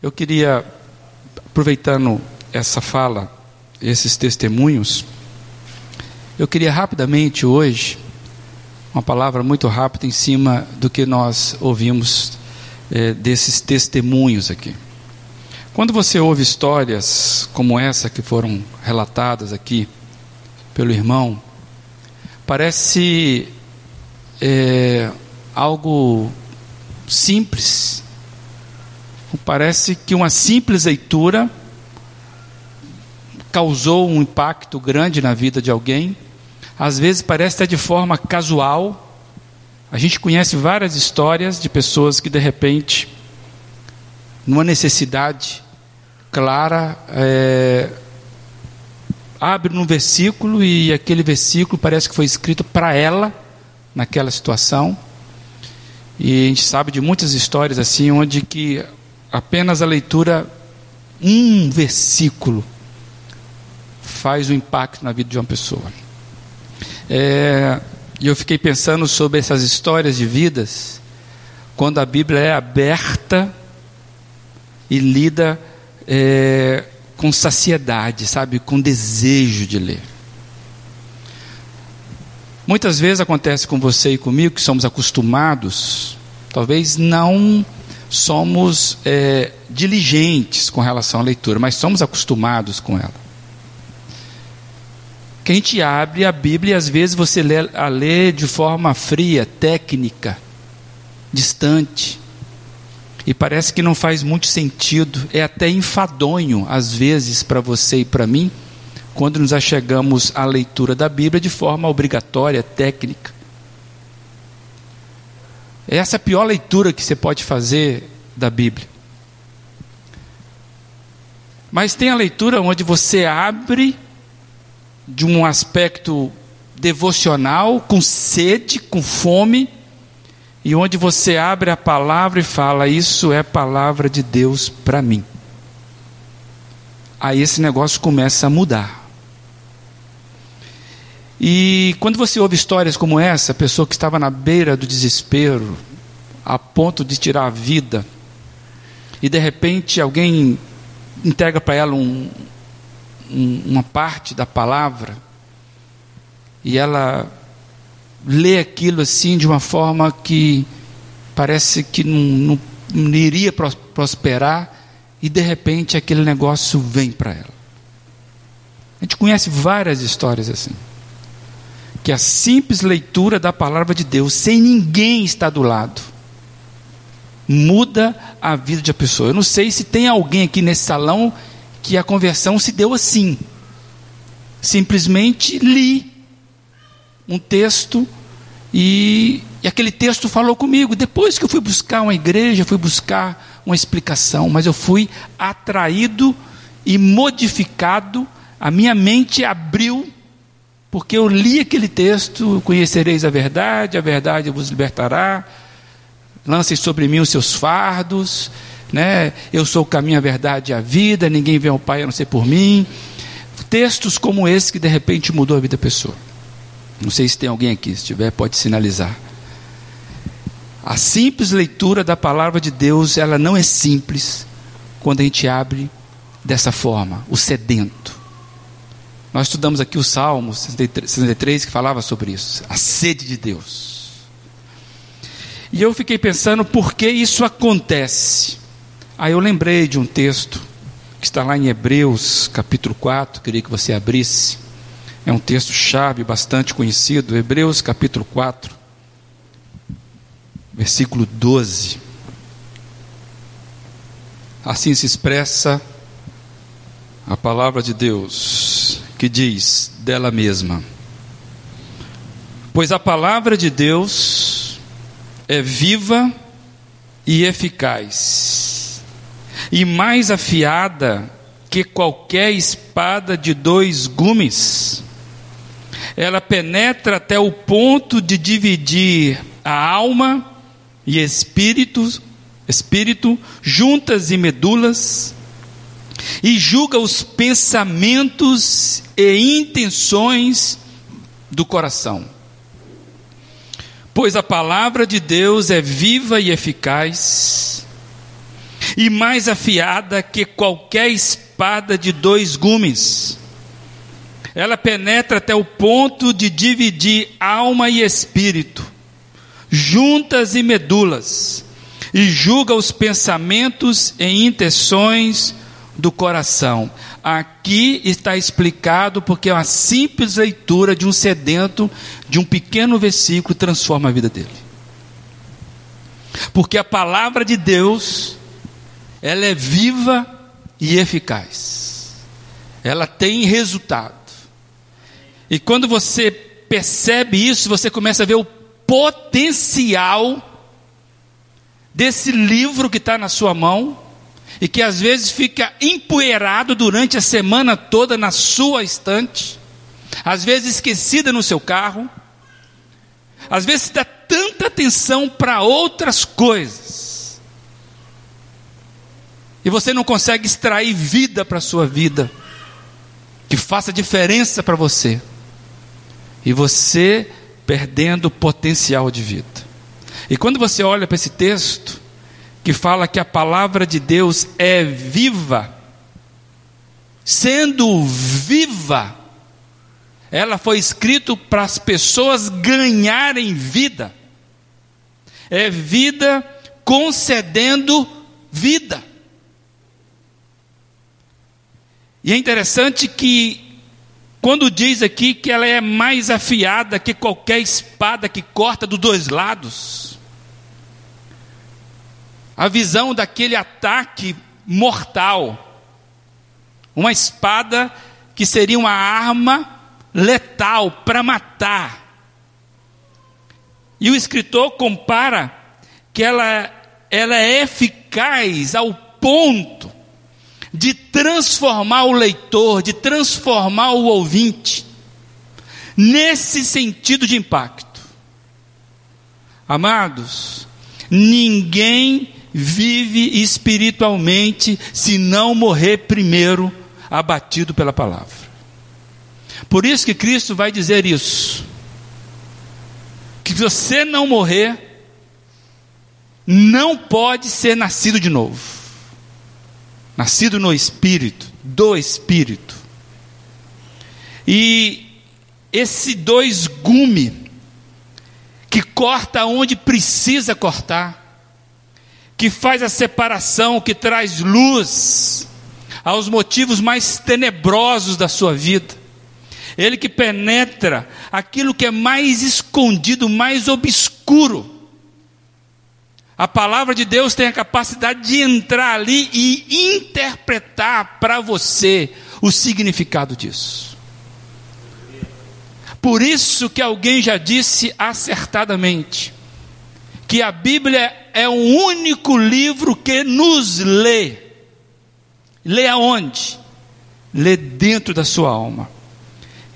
Eu queria, aproveitando essa fala, esses testemunhos, eu queria rapidamente hoje, uma palavra muito rápida em cima do que nós ouvimos é, desses testemunhos aqui. Quando você ouve histórias como essa que foram relatadas aqui pelo irmão, parece é, algo simples. Parece que uma simples leitura causou um impacto grande na vida de alguém. Às vezes parece até de forma casual. A gente conhece várias histórias de pessoas que de repente, numa necessidade clara, é, abre num versículo e aquele versículo parece que foi escrito para ela naquela situação. E a gente sabe de muitas histórias assim, onde que apenas a leitura um versículo faz um impacto na vida de uma pessoa. É, e eu fiquei pensando sobre essas histórias de vidas, quando a Bíblia é aberta e lida é, com saciedade, sabe, com desejo de ler. Muitas vezes acontece com você e comigo que somos acostumados, talvez não somos é, diligentes com relação à leitura, mas somos acostumados com ela. Que a gente abre a Bíblia e às vezes você lê, a lê de forma fria, técnica, distante. E parece que não faz muito sentido, é até enfadonho às vezes para você e para mim quando nos achegamos à leitura da Bíblia de forma obrigatória, técnica. Essa é a pior leitura que você pode fazer da Bíblia. Mas tem a leitura onde você abre de um aspecto devocional, com sede, com fome, e onde você abre a palavra e fala: Isso é palavra de Deus para mim. Aí esse negócio começa a mudar. E quando você ouve histórias como essa, pessoa que estava na beira do desespero, a ponto de tirar a vida, e de repente alguém entrega para ela um, um, uma parte da palavra, e ela lê aquilo assim de uma forma que parece que não, não, não iria prosperar, e de repente aquele negócio vem para ela. A gente conhece várias histórias assim que a simples leitura da palavra de Deus, sem ninguém estar do lado, muda a vida de uma pessoa. Eu não sei se tem alguém aqui nesse salão que a conversão se deu assim. Simplesmente li um texto e, e, aquele texto falou comigo. Depois que eu fui buscar uma igreja, fui buscar uma explicação, mas eu fui atraído e modificado, a minha mente abriu porque eu li aquele texto, conhecereis a verdade, a verdade vos libertará. Lancem sobre mim os seus fardos, né? Eu sou o caminho, a verdade e a vida, ninguém vem ao Pai a não ser por mim. Textos como esse que de repente mudou a vida da pessoa. Não sei se tem alguém aqui, se tiver, pode sinalizar. A simples leitura da palavra de Deus, ela não é simples quando a gente abre dessa forma, o sedento. Nós estudamos aqui o Salmo 63 que falava sobre isso, a sede de Deus. E eu fiquei pensando por que isso acontece. Aí eu lembrei de um texto que está lá em Hebreus, capítulo 4, queria que você abrisse. É um texto chave, bastante conhecido, Hebreus capítulo 4, versículo 12. Assim se expressa a palavra de Deus que diz dela mesma: Pois a palavra de Deus é viva e eficaz, e mais afiada que qualquer espada de dois gumes. Ela penetra até o ponto de dividir a alma e espírito, espírito, juntas e medulas, e julga os pensamentos e intenções do coração. Pois a palavra de Deus é viva e eficaz, e mais afiada que qualquer espada de dois gumes. Ela penetra até o ponto de dividir alma e espírito, juntas e medulas, e julga os pensamentos e intenções do coração. Aqui está explicado porque uma simples leitura de um sedento, de um pequeno versículo, transforma a vida dele. Porque a palavra de Deus, ela é viva e eficaz. Ela tem resultado. E quando você percebe isso, você começa a ver o potencial desse livro que está na sua mão e que às vezes fica empoeirado durante a semana toda na sua estante, às vezes esquecida no seu carro, às vezes dá tanta atenção para outras coisas, e você não consegue extrair vida para a sua vida, que faça diferença para você, e você perdendo potencial de vida. E quando você olha para esse texto, que fala que a palavra de Deus é viva, sendo viva, ela foi escrita para as pessoas ganharem vida. É vida concedendo vida. E é interessante que, quando diz aqui que ela é mais afiada que qualquer espada que corta dos dois lados, a visão daquele ataque mortal. Uma espada que seria uma arma letal para matar. E o escritor compara que ela, ela é eficaz ao ponto de transformar o leitor, de transformar o ouvinte, nesse sentido de impacto. Amados, ninguém vive espiritualmente se não morrer primeiro abatido pela palavra. Por isso que Cristo vai dizer isso. Que você não morrer, não pode ser nascido de novo. Nascido no espírito, do espírito. E esse dois gume que corta onde precisa cortar que faz a separação, que traz luz aos motivos mais tenebrosos da sua vida. Ele que penetra aquilo que é mais escondido, mais obscuro. A palavra de Deus tem a capacidade de entrar ali e interpretar para você o significado disso. Por isso que alguém já disse acertadamente que a Bíblia é o único livro que nos lê. Lê aonde? Lê dentro da sua alma.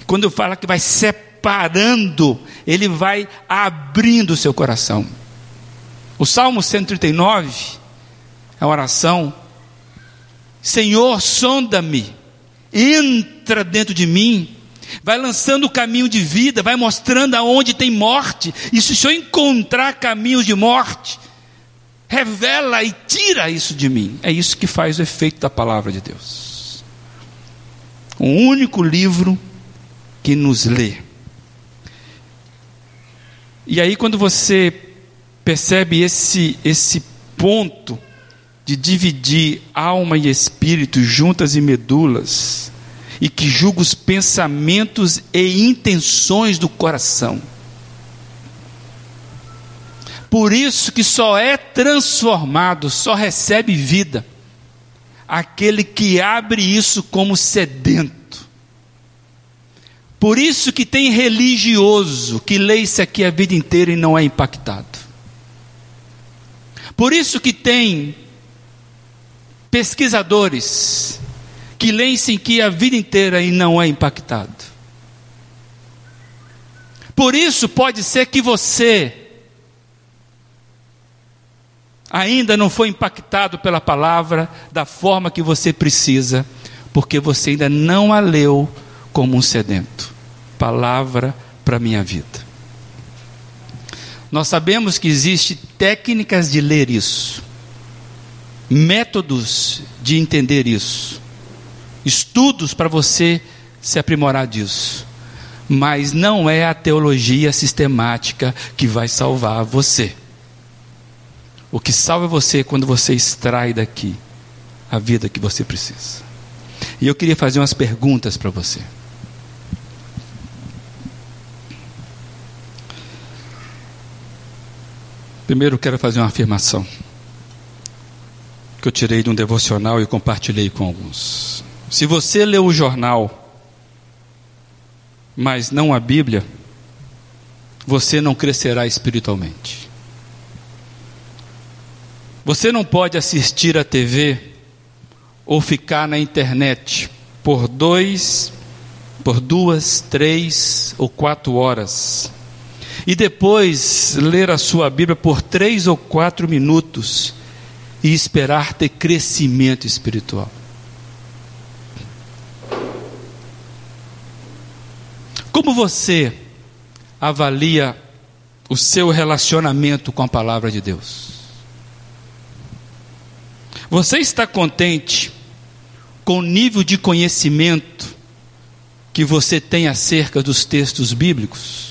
Quando eu falo que vai separando, ele vai abrindo o seu coração. O Salmo 139 é uma oração. Senhor, sonda-me, entra dentro de mim vai lançando o caminho de vida, vai mostrando aonde tem morte, e se eu encontrar caminhos de morte, revela e tira isso de mim. É isso que faz o efeito da palavra de Deus. Um único livro que nos lê. E aí, quando você percebe esse, esse ponto de dividir alma e espírito juntas e medulas, e que julga os pensamentos e intenções do coração. Por isso que só é transformado, só recebe vida aquele que abre isso como sedento. Por isso que tem religioso que lê isso aqui a vida inteira e não é impactado. Por isso que tem pesquisadores que leem sem que a vida inteira e não é impactado. Por isso pode ser que você ainda não foi impactado pela palavra da forma que você precisa, porque você ainda não a leu como um sedento. Palavra para minha vida. Nós sabemos que existem técnicas de ler isso. métodos de entender isso, estudos para você se aprimorar disso. Mas não é a teologia sistemática que vai salvar você. O que salva você é quando você extrai daqui a vida que você precisa. E eu queria fazer umas perguntas para você. Primeiro, quero fazer uma afirmação que eu tirei de um devocional e compartilhei com alguns. Se você leu o jornal, mas não a Bíblia, você não crescerá espiritualmente. Você não pode assistir a TV ou ficar na internet por dois, por duas, três ou quatro horas e depois ler a sua Bíblia por três ou quatro minutos e esperar ter crescimento espiritual. Como você avalia o seu relacionamento com a palavra de Deus? Você está contente com o nível de conhecimento que você tem acerca dos textos bíblicos?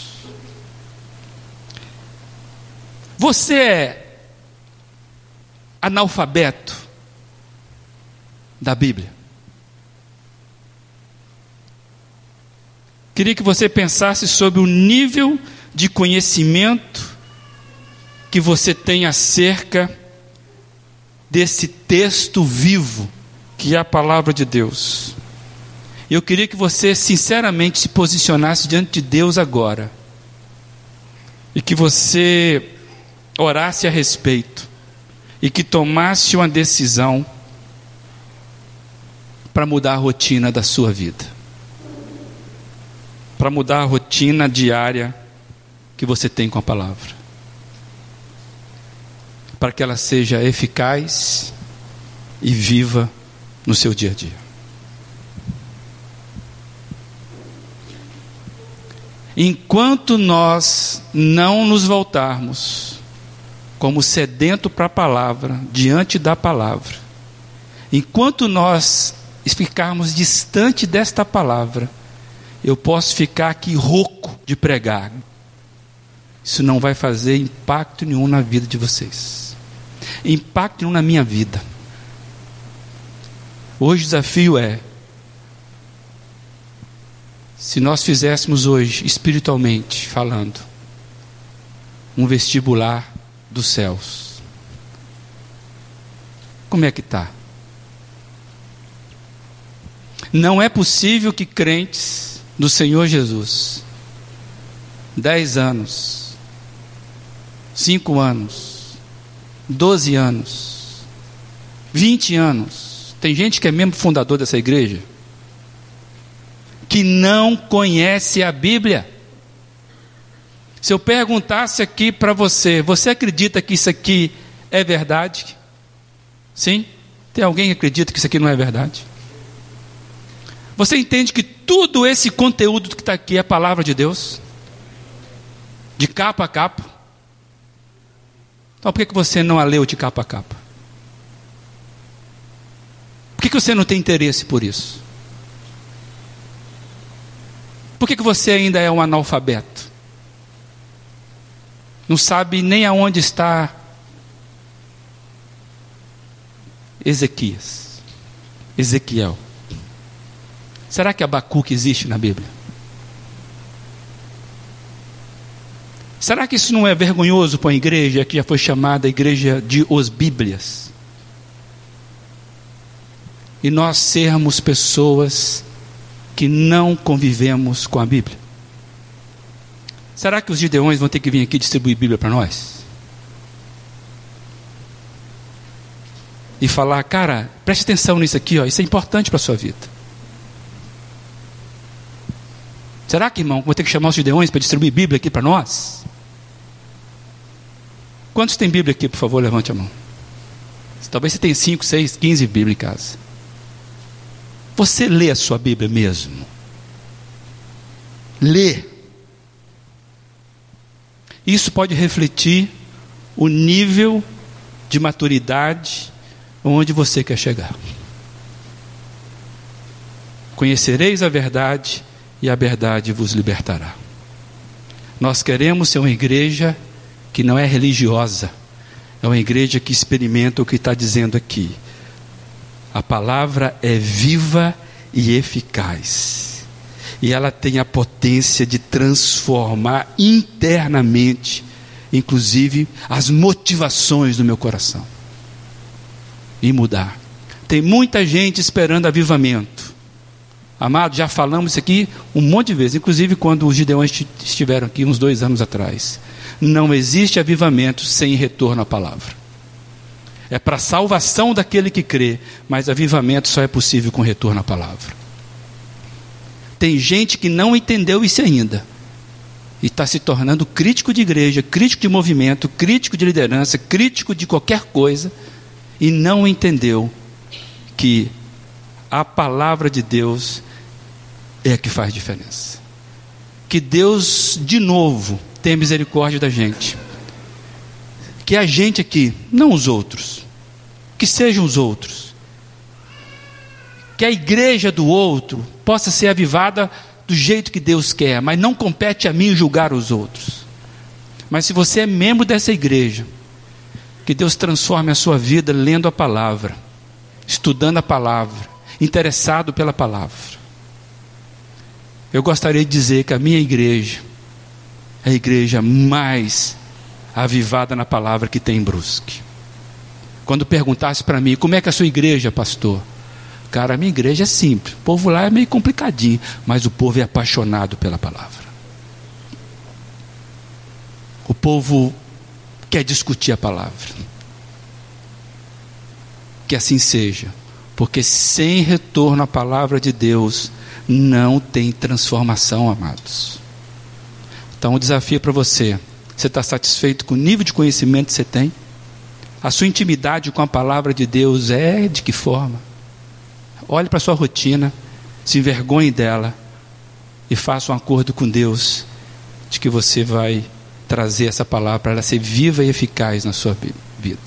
Você é analfabeto da Bíblia? Queria que você pensasse sobre o nível de conhecimento que você tem acerca desse texto vivo que é a palavra de Deus. Eu queria que você sinceramente se posicionasse diante de Deus agora. E que você orasse a respeito e que tomasse uma decisão para mudar a rotina da sua vida. Para mudar a rotina diária que você tem com a palavra. Para que ela seja eficaz e viva no seu dia a dia. Enquanto nós não nos voltarmos como sedento para a palavra, diante da palavra. Enquanto nós ficarmos distante desta palavra, eu posso ficar aqui rouco de pregar. Isso não vai fazer impacto nenhum na vida de vocês. Impacto nenhum na minha vida. Hoje o desafio é: se nós fizéssemos hoje, espiritualmente falando, um vestibular dos céus. Como é que está? Não é possível que crentes do Senhor Jesus, dez anos, cinco anos, doze anos, vinte anos, tem gente que é membro fundador dessa igreja, que não conhece a Bíblia. Se eu perguntasse aqui para você, você acredita que isso aqui é verdade? Sim? Tem alguém que acredita que isso aqui não é verdade? Você entende que tudo esse conteúdo que está aqui é a palavra de Deus? De capa a capa? Então por que, você não a leu de capa a capa? Por que, que você não tem interesse por isso? Por que, que você ainda é um analfabeto? não sabe nem aonde está Ezequias, Ezequiel. Será que Abacuque existe na Bíblia? Será que isso não é vergonhoso para a igreja que já foi chamada igreja de os Bíblias? E nós sermos pessoas que não convivemos com a Bíblia? Será que os gideões vão ter que vir aqui distribuir Bíblia para nós? E falar, cara, preste atenção nisso aqui, ó, isso é importante para a sua vida. Será que, irmão, vou ter que chamar os gideões para distribuir Bíblia aqui para nós? Quantos tem Bíblia aqui, por favor, levante a mão. Talvez você tenha 5, 6, 15 Bíblias em casa. Você lê a sua Bíblia mesmo? Lê. Isso pode refletir o nível de maturidade onde você quer chegar. Conhecereis a verdade e a verdade vos libertará. Nós queremos ser uma igreja que não é religiosa, é uma igreja que experimenta o que está dizendo aqui. A palavra é viva e eficaz, e ela tem a potência de transformar internamente, inclusive, as motivações do meu coração e mudar. Tem muita gente esperando avivamento Amado, já falamos isso aqui um monte de vezes, inclusive quando os gideões estiveram aqui uns dois anos atrás. Não existe avivamento sem retorno à palavra. É para a salvação daquele que crê, mas avivamento só é possível com retorno à palavra. Tem gente que não entendeu isso ainda e está se tornando crítico de igreja, crítico de movimento, crítico de liderança, crítico de qualquer coisa e não entendeu que a palavra de Deus é que faz diferença. Que Deus, de novo, tenha misericórdia da gente. Que a gente aqui, não os outros, que sejam os outros. Que a igreja do outro possa ser avivada do jeito que Deus quer, mas não compete a mim julgar os outros. Mas se você é membro dessa igreja, que Deus transforme a sua vida lendo a palavra, estudando a palavra, interessado pela palavra. Eu gostaria de dizer que a minha igreja é a igreja mais avivada na palavra que tem em Brusque. Quando perguntasse para mim, como é que é a sua igreja, pastor? Cara, a minha igreja é simples. O povo lá é meio complicadinho, mas o povo é apaixonado pela palavra. O povo quer discutir a palavra. Que assim seja, porque sem retorno à palavra de Deus, não tem transformação, amados. Então, o desafio para você: você está satisfeito com o nível de conhecimento que você tem? A sua intimidade com a palavra de Deus é de que forma? Olhe para a sua rotina, se envergonhe dela e faça um acordo com Deus de que você vai trazer essa palavra para ela ser viva e eficaz na sua vida.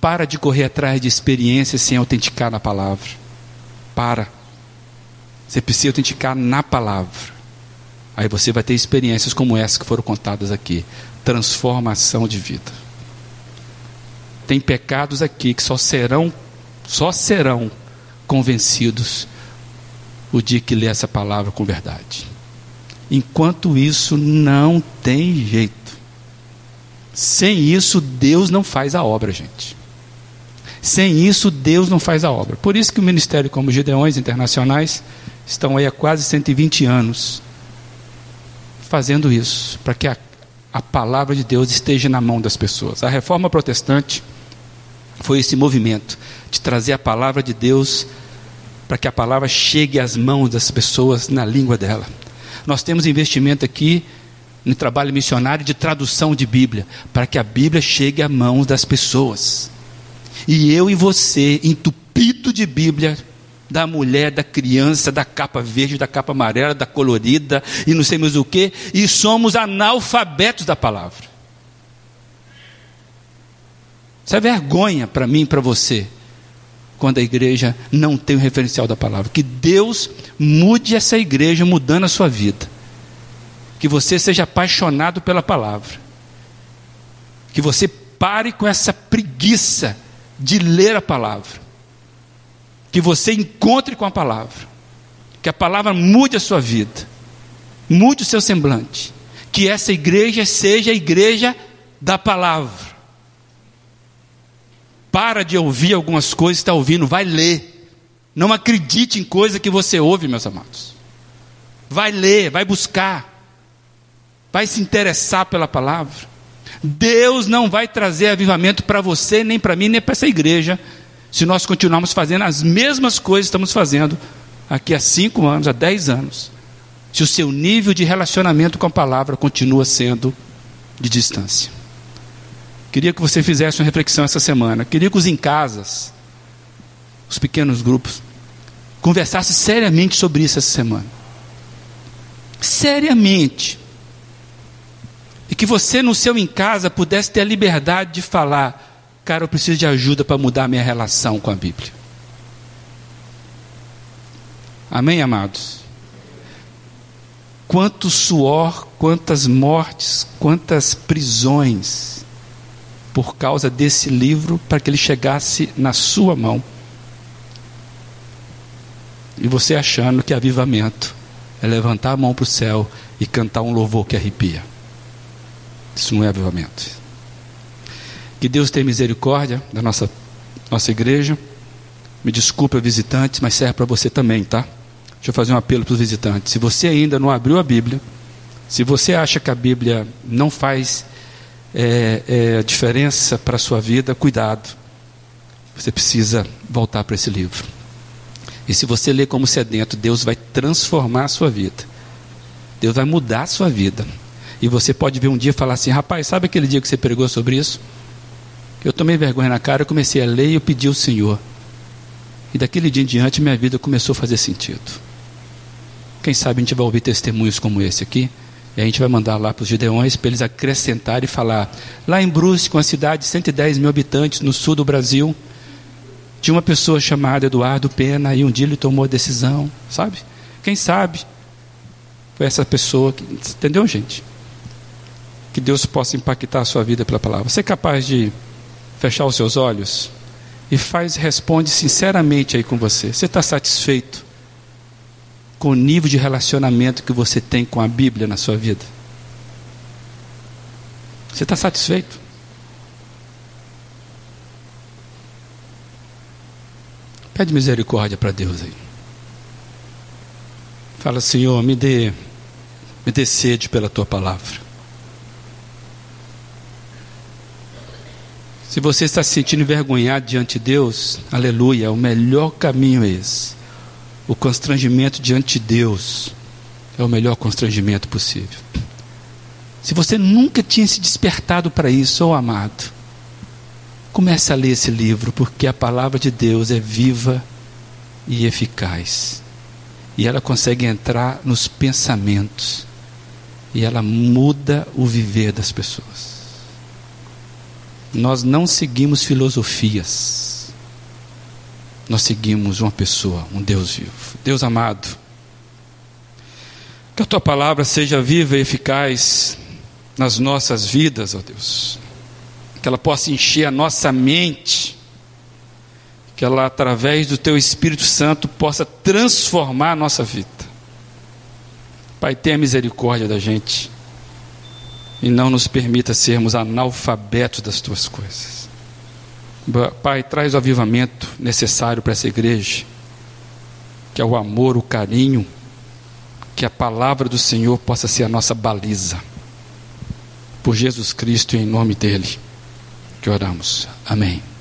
Para de correr atrás de experiências sem autenticar na palavra. Para. Você precisa autenticar na palavra. Aí você vai ter experiências como essas que foram contadas aqui transformação de vida. Tem pecados aqui que só serão só serão convencidos o dia que lê essa palavra com verdade. Enquanto isso não tem jeito. Sem isso Deus não faz a obra, gente. Sem isso Deus não faz a obra. Por isso que o ministério como Gideões Internacionais estão aí há quase 120 anos fazendo isso, para que a, a palavra de Deus esteja na mão das pessoas. A reforma protestante foi esse movimento de trazer a palavra de Deus para que a palavra chegue às mãos das pessoas na língua dela. Nós temos investimento aqui no trabalho missionário de tradução de Bíblia, para que a Bíblia chegue às mãos das pessoas. E eu e você, entupido de Bíblia, da mulher, da criança, da capa verde, da capa amarela, da colorida e não sei mais o que, e somos analfabetos da palavra. Isso é vergonha para mim e para você, quando a igreja não tem o referencial da palavra. Que Deus mude essa igreja, mudando a sua vida. Que você seja apaixonado pela palavra. Que você pare com essa preguiça de ler a palavra que você encontre com a palavra, que a palavra mude a sua vida, mude o seu semblante, que essa igreja seja a igreja da palavra. Para de ouvir algumas coisas que está ouvindo, vai ler. Não acredite em coisa que você ouve, meus amados. Vai ler, vai buscar, vai se interessar pela palavra. Deus não vai trazer avivamento para você, nem para mim, nem para essa igreja, se nós continuarmos fazendo as mesmas coisas que estamos fazendo aqui há cinco anos, há dez anos, se o seu nível de relacionamento com a palavra continua sendo de distância. Queria que você fizesse uma reflexão essa semana. Queria que os em casas, os pequenos grupos, conversassem seriamente sobre isso essa semana. Seriamente. E que você no seu em casa pudesse ter a liberdade de falar Cara, eu preciso de ajuda para mudar a minha relação com a Bíblia. Amém, amados? Quanto suor, quantas mortes, quantas prisões por causa desse livro para que ele chegasse na sua mão. E você achando que avivamento é levantar a mão para o céu e cantar um louvor que arrepia. Isso não é avivamento. Que Deus tenha misericórdia da nossa, nossa igreja. Me desculpa, visitantes, mas serve para você também, tá? Deixa eu fazer um apelo para os visitantes. Se você ainda não abriu a Bíblia, se você acha que a Bíblia não faz é, é, diferença para a sua vida, cuidado. Você precisa voltar para esse livro. E se você ler como sedento, Deus vai transformar a sua vida. Deus vai mudar a sua vida. E você pode ver um dia e falar assim: rapaz, sabe aquele dia que você pregou sobre isso? Eu tomei vergonha na cara, comecei a ler e eu pedi ao Senhor. E daquele dia em diante minha vida começou a fazer sentido. Quem sabe a gente vai ouvir testemunhos como esse aqui. E a gente vai mandar lá para os Gideões para eles acrescentarem e falar. Lá em Brusque, uma cidade de 110 mil habitantes no sul do Brasil, tinha uma pessoa chamada Eduardo Pena e um dia ele tomou a decisão, sabe? Quem sabe foi essa pessoa que. Entendeu, gente? Que Deus possa impactar a sua vida pela palavra. Você é capaz de fechar os seus olhos e faz, responde sinceramente aí com você. Você está satisfeito com o nível de relacionamento que você tem com a Bíblia na sua vida? Você está satisfeito? Pede misericórdia para Deus aí. Fala, Senhor, me dê, me dê sede pela tua palavra. Se você está se sentindo envergonhado diante de Deus, aleluia, o melhor caminho é esse. O constrangimento diante de Deus é o melhor constrangimento possível. Se você nunca tinha se despertado para isso, oh amado, Comece a ler esse livro, porque a palavra de Deus é viva e eficaz. E ela consegue entrar nos pensamentos. E ela muda o viver das pessoas. Nós não seguimos filosofias. Nós seguimos uma pessoa, um Deus vivo. Deus amado, que a tua palavra seja viva e eficaz nas nossas vidas, ó Deus que ela possa encher a nossa mente, que ela, através do Teu Espírito Santo, possa transformar a nossa vida. Pai, tenha misericórdia da gente e não nos permita sermos analfabetos das Tuas coisas. Pai, traz o avivamento necessário para essa igreja, que é o amor, o carinho, que a palavra do Senhor possa ser a nossa baliza. Por Jesus Cristo, em nome dEle que oramos. Amém.